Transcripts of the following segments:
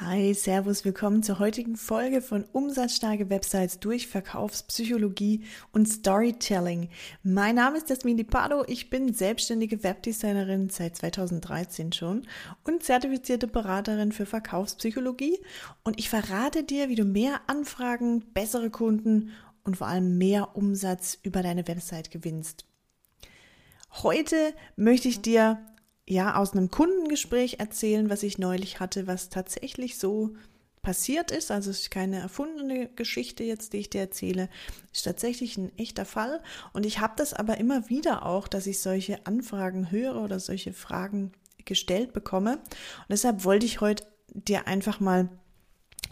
Hi, Servus, willkommen zur heutigen Folge von Umsatzstarke Websites durch Verkaufspsychologie und Storytelling. Mein Name ist Jasmin Pardo, ich bin selbstständige Webdesignerin seit 2013 schon und zertifizierte Beraterin für Verkaufspsychologie und ich verrate dir, wie du mehr Anfragen, bessere Kunden und vor allem mehr Umsatz über deine Website gewinnst. Heute möchte ich dir ja aus einem Kundengespräch erzählen, was ich neulich hatte, was tatsächlich so passiert ist. Also es ist keine erfundene Geschichte jetzt, die ich dir erzähle. Ist tatsächlich ein echter Fall. Und ich habe das aber immer wieder auch, dass ich solche Anfragen höre oder solche Fragen gestellt bekomme. Und deshalb wollte ich heute dir einfach mal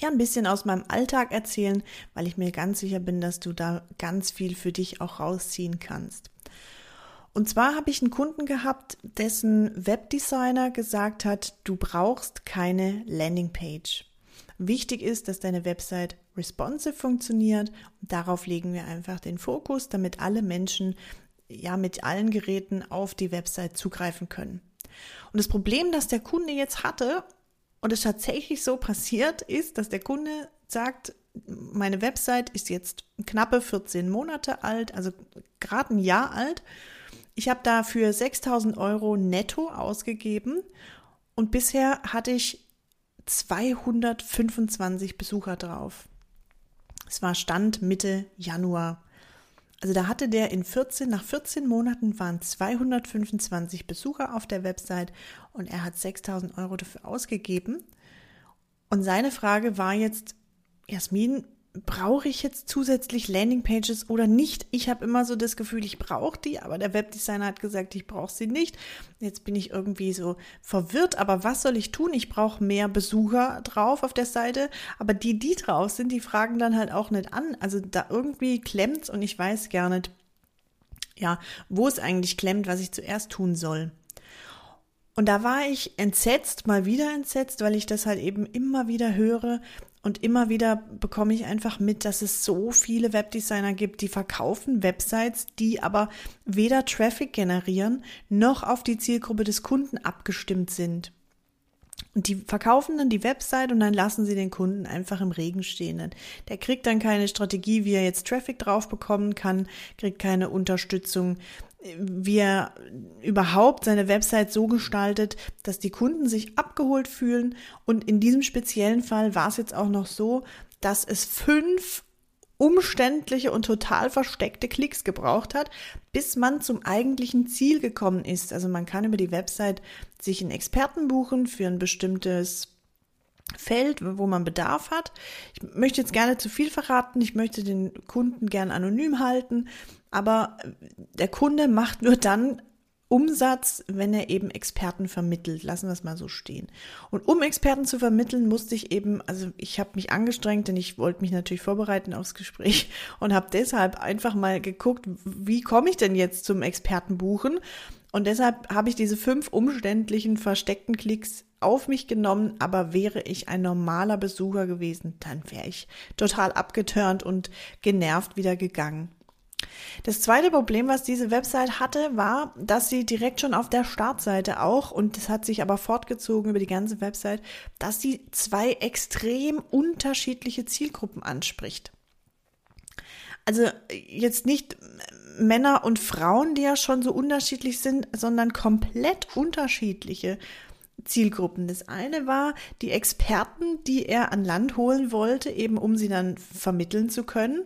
ja ein bisschen aus meinem Alltag erzählen, weil ich mir ganz sicher bin, dass du da ganz viel für dich auch rausziehen kannst. Und zwar habe ich einen Kunden gehabt, dessen Webdesigner gesagt hat, du brauchst keine Landingpage. Wichtig ist, dass deine Website responsive funktioniert. Und darauf legen wir einfach den Fokus, damit alle Menschen ja mit allen Geräten auf die Website zugreifen können. Und das Problem, das der Kunde jetzt hatte und es tatsächlich so passiert ist, dass der Kunde sagt, meine Website ist jetzt knappe 14 Monate alt, also gerade ein Jahr alt ich habe dafür 6000 Euro netto ausgegeben und bisher hatte ich 225 Besucher drauf. Es war Stand Mitte Januar. Also da hatte der in 14, nach 14 Monaten waren 225 Besucher auf der Website und er hat 6000 Euro dafür ausgegeben. Und seine Frage war jetzt, Jasmin, brauche ich jetzt zusätzlich Landingpages oder nicht? Ich habe immer so das Gefühl, ich brauche die, aber der Webdesigner hat gesagt, ich brauche sie nicht. Jetzt bin ich irgendwie so verwirrt, aber was soll ich tun? Ich brauche mehr Besucher drauf auf der Seite, aber die, die drauf sind, die fragen dann halt auch nicht an. Also da irgendwie klemmt's und ich weiß gar nicht, ja, wo es eigentlich klemmt, was ich zuerst tun soll. Und da war ich entsetzt, mal wieder entsetzt, weil ich das halt eben immer wieder höre, und immer wieder bekomme ich einfach mit, dass es so viele Webdesigner gibt, die verkaufen Websites, die aber weder Traffic generieren noch auf die Zielgruppe des Kunden abgestimmt sind. Und die verkaufen dann die Website und dann lassen sie den Kunden einfach im Regen stehen. Der kriegt dann keine Strategie, wie er jetzt Traffic drauf bekommen kann, kriegt keine Unterstützung, wie er überhaupt seine Website so gestaltet, dass die Kunden sich abgeholt fühlen. Und in diesem speziellen Fall war es jetzt auch noch so, dass es fünf umständliche und total versteckte Klicks gebraucht hat, bis man zum eigentlichen Ziel gekommen ist. Also man kann über die Website sich einen Experten buchen für ein bestimmtes Feld, wo man Bedarf hat. Ich möchte jetzt gerne zu viel verraten. Ich möchte den Kunden gern anonym halten. Aber der Kunde macht nur dann Umsatz, wenn er eben Experten vermittelt. Lassen wir es mal so stehen. Und um Experten zu vermitteln, musste ich eben, also ich habe mich angestrengt, denn ich wollte mich natürlich vorbereiten aufs Gespräch und habe deshalb einfach mal geguckt, wie komme ich denn jetzt zum Expertenbuchen? Und deshalb habe ich diese fünf umständlichen versteckten Klicks auf mich genommen, aber wäre ich ein normaler Besucher gewesen, dann wäre ich total abgeturnt und genervt wieder gegangen. Das zweite Problem, was diese Website hatte, war, dass sie direkt schon auf der Startseite auch, und das hat sich aber fortgezogen über die ganze Website, dass sie zwei extrem unterschiedliche Zielgruppen anspricht. Also jetzt nicht Männer und Frauen, die ja schon so unterschiedlich sind, sondern komplett unterschiedliche Zielgruppen. Das eine war die Experten, die er an Land holen wollte, eben um sie dann vermitteln zu können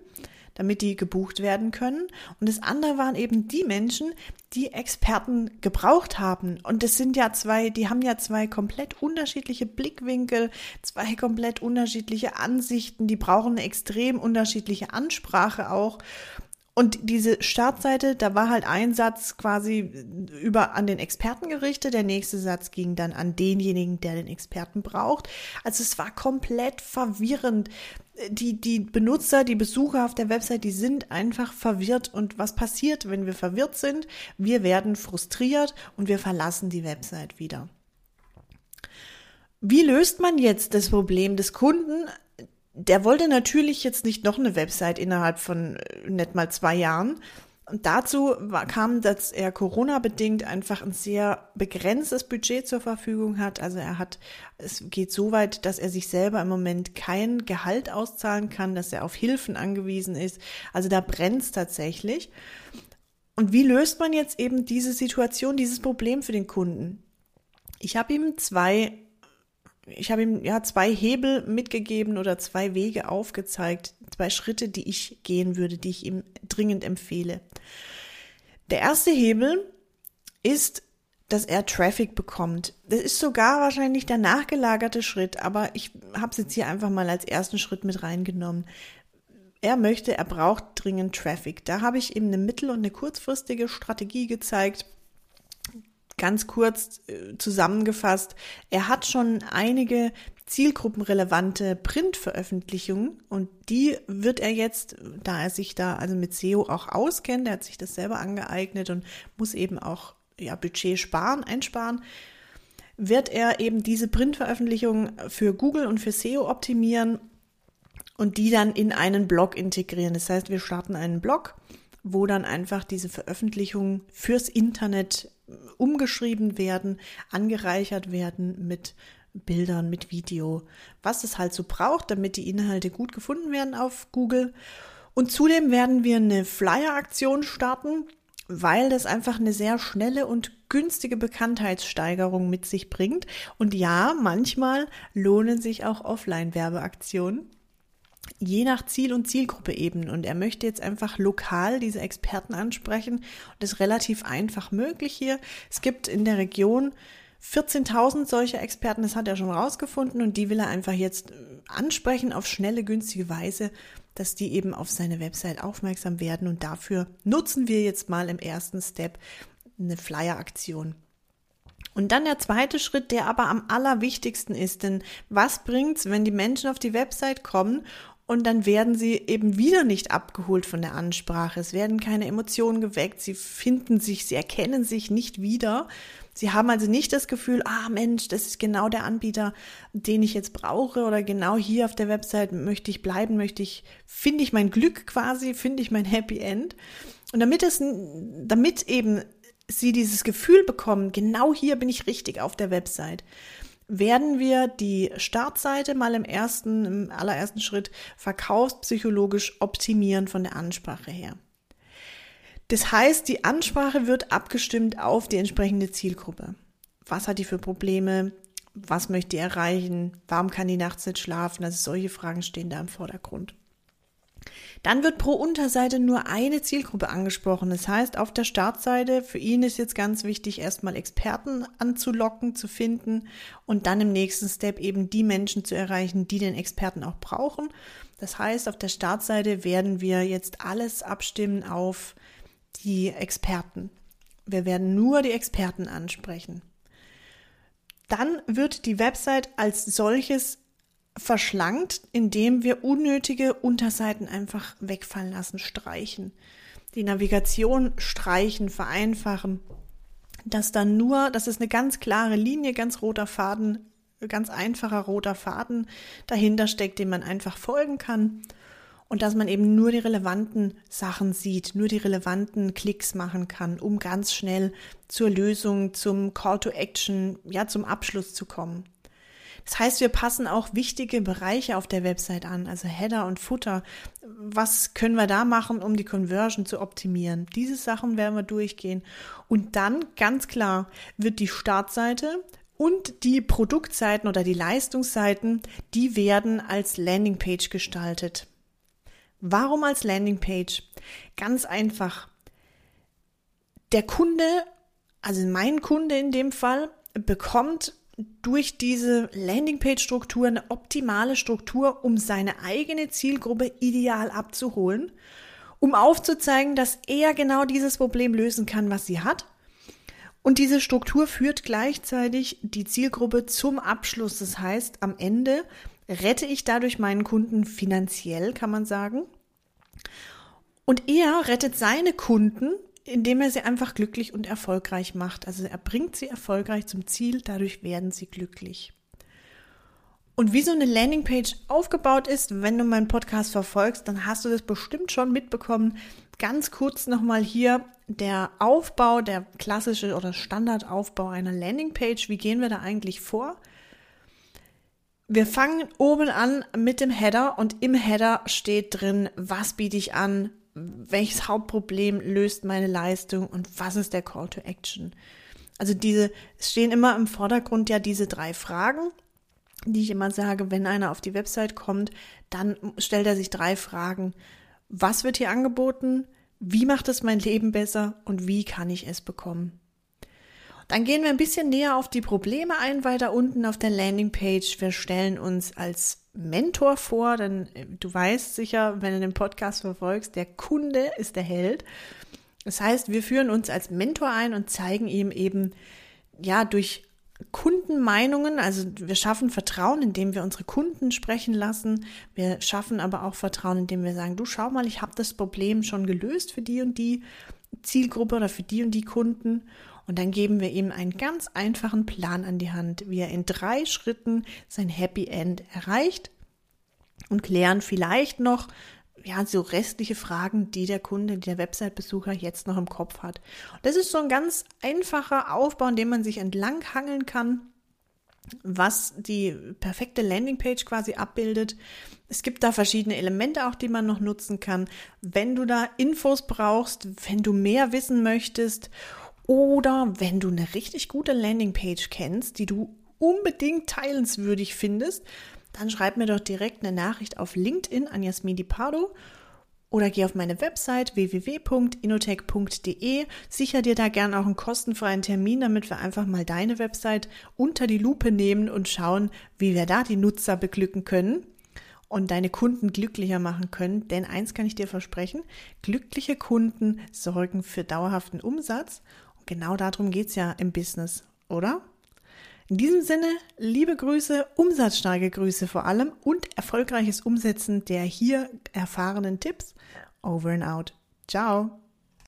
damit die gebucht werden können. Und das andere waren eben die Menschen, die Experten gebraucht haben. Und das sind ja zwei, die haben ja zwei komplett unterschiedliche Blickwinkel, zwei komplett unterschiedliche Ansichten, die brauchen eine extrem unterschiedliche Ansprache auch. Und diese Startseite, da war halt ein Satz quasi über an den Experten gerichtet, der nächste Satz ging dann an denjenigen, der den Experten braucht. Also es war komplett verwirrend. Die, die Benutzer, die Besucher auf der Website, die sind einfach verwirrt. Und was passiert, wenn wir verwirrt sind? Wir werden frustriert und wir verlassen die Website wieder. Wie löst man jetzt das Problem des Kunden? Der wollte natürlich jetzt nicht noch eine Website innerhalb von äh, nicht mal zwei Jahren. Und dazu kam, dass er Corona-bedingt einfach ein sehr begrenztes Budget zur Verfügung hat. Also er hat, es geht so weit, dass er sich selber im Moment kein Gehalt auszahlen kann, dass er auf Hilfen angewiesen ist. Also da brennt es tatsächlich. Und wie löst man jetzt eben diese Situation, dieses Problem für den Kunden? Ich habe ihm zwei, ich habe ihm ja zwei Hebel mitgegeben oder zwei Wege aufgezeigt, zwei Schritte, die ich gehen würde, die ich ihm dringend empfehle. Der erste Hebel ist, dass er Traffic bekommt. Das ist sogar wahrscheinlich der nachgelagerte Schritt, aber ich habe es jetzt hier einfach mal als ersten Schritt mit reingenommen. Er möchte, er braucht dringend Traffic. Da habe ich ihm eine mittel- und eine kurzfristige Strategie gezeigt, ganz kurz äh, zusammengefasst, er hat schon einige zielgruppenrelevante Printveröffentlichungen und die wird er jetzt, da er sich da also mit SEO auch auskennt, er hat sich das selber angeeignet und muss eben auch ja, Budget sparen, einsparen, wird er eben diese Printveröffentlichungen für Google und für SEO optimieren und die dann in einen Blog integrieren. Das heißt, wir starten einen Blog, wo dann einfach diese Veröffentlichungen fürs Internet umgeschrieben werden, angereichert werden mit Bildern, mit Video, was es halt so braucht, damit die Inhalte gut gefunden werden auf Google. Und zudem werden wir eine Flyer-Aktion starten, weil das einfach eine sehr schnelle und günstige Bekanntheitssteigerung mit sich bringt. Und ja, manchmal lohnen sich auch Offline-Werbeaktionen je nach Ziel und Zielgruppe eben. Und er möchte jetzt einfach lokal diese Experten ansprechen. Und das ist relativ einfach möglich hier. Es gibt in der Region 14.000 solcher Experten, das hat er schon rausgefunden und die will er einfach jetzt äh, ansprechen auf schnelle, günstige Weise, dass die eben auf seine Website aufmerksam werden und dafür nutzen wir jetzt mal im ersten Step eine Flyer-Aktion. Und dann der zweite Schritt, der aber am allerwichtigsten ist, denn was bringt's, wenn die Menschen auf die Website kommen und dann werden sie eben wieder nicht abgeholt von der Ansprache. Es werden keine Emotionen geweckt. Sie finden sich, sie erkennen sich nicht wieder. Sie haben also nicht das Gefühl, ah Mensch, das ist genau der Anbieter, den ich jetzt brauche oder genau hier auf der Website möchte ich bleiben, möchte ich, finde ich mein Glück quasi, finde ich mein Happy End. Und damit es, damit eben sie dieses Gefühl bekommen, genau hier bin ich richtig auf der Website, werden wir die Startseite mal im ersten, im allerersten Schritt verkaufspsychologisch optimieren von der Ansprache her. Das heißt, die Ansprache wird abgestimmt auf die entsprechende Zielgruppe. Was hat die für Probleme? Was möchte die erreichen? Warum kann die nachts nicht schlafen? Also solche Fragen stehen da im Vordergrund. Dann wird pro Unterseite nur eine Zielgruppe angesprochen. Das heißt, auf der Startseite, für ihn ist jetzt ganz wichtig, erstmal Experten anzulocken, zu finden und dann im nächsten Step eben die Menschen zu erreichen, die den Experten auch brauchen. Das heißt, auf der Startseite werden wir jetzt alles abstimmen auf die Experten. Wir werden nur die Experten ansprechen. Dann wird die Website als solches verschlankt, indem wir unnötige Unterseiten einfach wegfallen lassen, streichen. Die Navigation streichen, vereinfachen. Dass dann nur, dass es eine ganz klare Linie, ganz roter Faden, ganz einfacher roter Faden dahinter steckt, dem man einfach folgen kann. Und dass man eben nur die relevanten Sachen sieht, nur die relevanten Klicks machen kann, um ganz schnell zur Lösung, zum Call to Action, ja, zum Abschluss zu kommen. Das heißt, wir passen auch wichtige Bereiche auf der Website an, also Header und Footer. Was können wir da machen, um die Conversion zu optimieren? Diese Sachen werden wir durchgehen. Und dann ganz klar wird die Startseite und die Produktseiten oder die Leistungsseiten, die werden als Landingpage gestaltet. Warum als Landingpage? Ganz einfach. Der Kunde, also mein Kunde in dem Fall, bekommt durch diese Landingpage-Struktur eine optimale Struktur, um seine eigene Zielgruppe ideal abzuholen, um aufzuzeigen, dass er genau dieses Problem lösen kann, was sie hat. Und diese Struktur führt gleichzeitig die Zielgruppe zum Abschluss. Das heißt, am Ende rette ich dadurch meinen Kunden finanziell, kann man sagen. Und er rettet seine Kunden indem er sie einfach glücklich und erfolgreich macht. Also er bringt sie erfolgreich zum Ziel, dadurch werden sie glücklich. Und wie so eine Landingpage aufgebaut ist, wenn du meinen Podcast verfolgst, dann hast du das bestimmt schon mitbekommen. Ganz kurz nochmal hier der Aufbau, der klassische oder Standardaufbau einer Landingpage. Wie gehen wir da eigentlich vor? Wir fangen oben an mit dem Header und im Header steht drin, was biete ich an, welches Hauptproblem löst meine Leistung und was ist der Call to Action. Also diese, es stehen immer im Vordergrund ja diese drei Fragen, die ich immer sage, wenn einer auf die Website kommt, dann stellt er sich drei Fragen. Was wird hier angeboten? Wie macht es mein Leben besser? Und wie kann ich es bekommen? Dann gehen wir ein bisschen näher auf die Probleme ein, weiter unten auf der Landingpage. Wir stellen uns als Mentor vor, denn äh, du weißt sicher, wenn du den Podcast verfolgst, der Kunde ist der Held. Das heißt, wir führen uns als Mentor ein und zeigen ihm eben, ja, durch Kundenmeinungen, also wir schaffen Vertrauen, indem wir unsere Kunden sprechen lassen. Wir schaffen aber auch Vertrauen, indem wir sagen, du schau mal, ich habe das Problem schon gelöst für die und die Zielgruppe oder für die und die Kunden. Und dann geben wir ihm einen ganz einfachen Plan an die Hand, wie er in drei Schritten sein Happy End erreicht und klären vielleicht noch ja, so restliche Fragen, die der Kunde, der Website-Besucher jetzt noch im Kopf hat. Das ist so ein ganz einfacher Aufbau, in dem man sich entlanghangeln kann, was die perfekte Landingpage quasi abbildet. Es gibt da verschiedene Elemente auch, die man noch nutzen kann. Wenn du da Infos brauchst, wenn du mehr wissen möchtest oder wenn du eine richtig gute Landingpage kennst, die du unbedingt teilenswürdig findest, dann schreib mir doch direkt eine Nachricht auf LinkedIn an Jasmini Pardo oder geh auf meine Website www.inotech.de. Sicher dir da gern auch einen kostenfreien Termin, damit wir einfach mal deine Website unter die Lupe nehmen und schauen, wie wir da die Nutzer beglücken können und deine Kunden glücklicher machen können. Denn eins kann ich dir versprechen, glückliche Kunden sorgen für dauerhaften Umsatz. Genau darum geht es ja im Business, oder? In diesem Sinne, liebe Grüße, umsatzstarke Grüße vor allem und erfolgreiches Umsetzen der hier erfahrenen Tipps. Over and out. Ciao.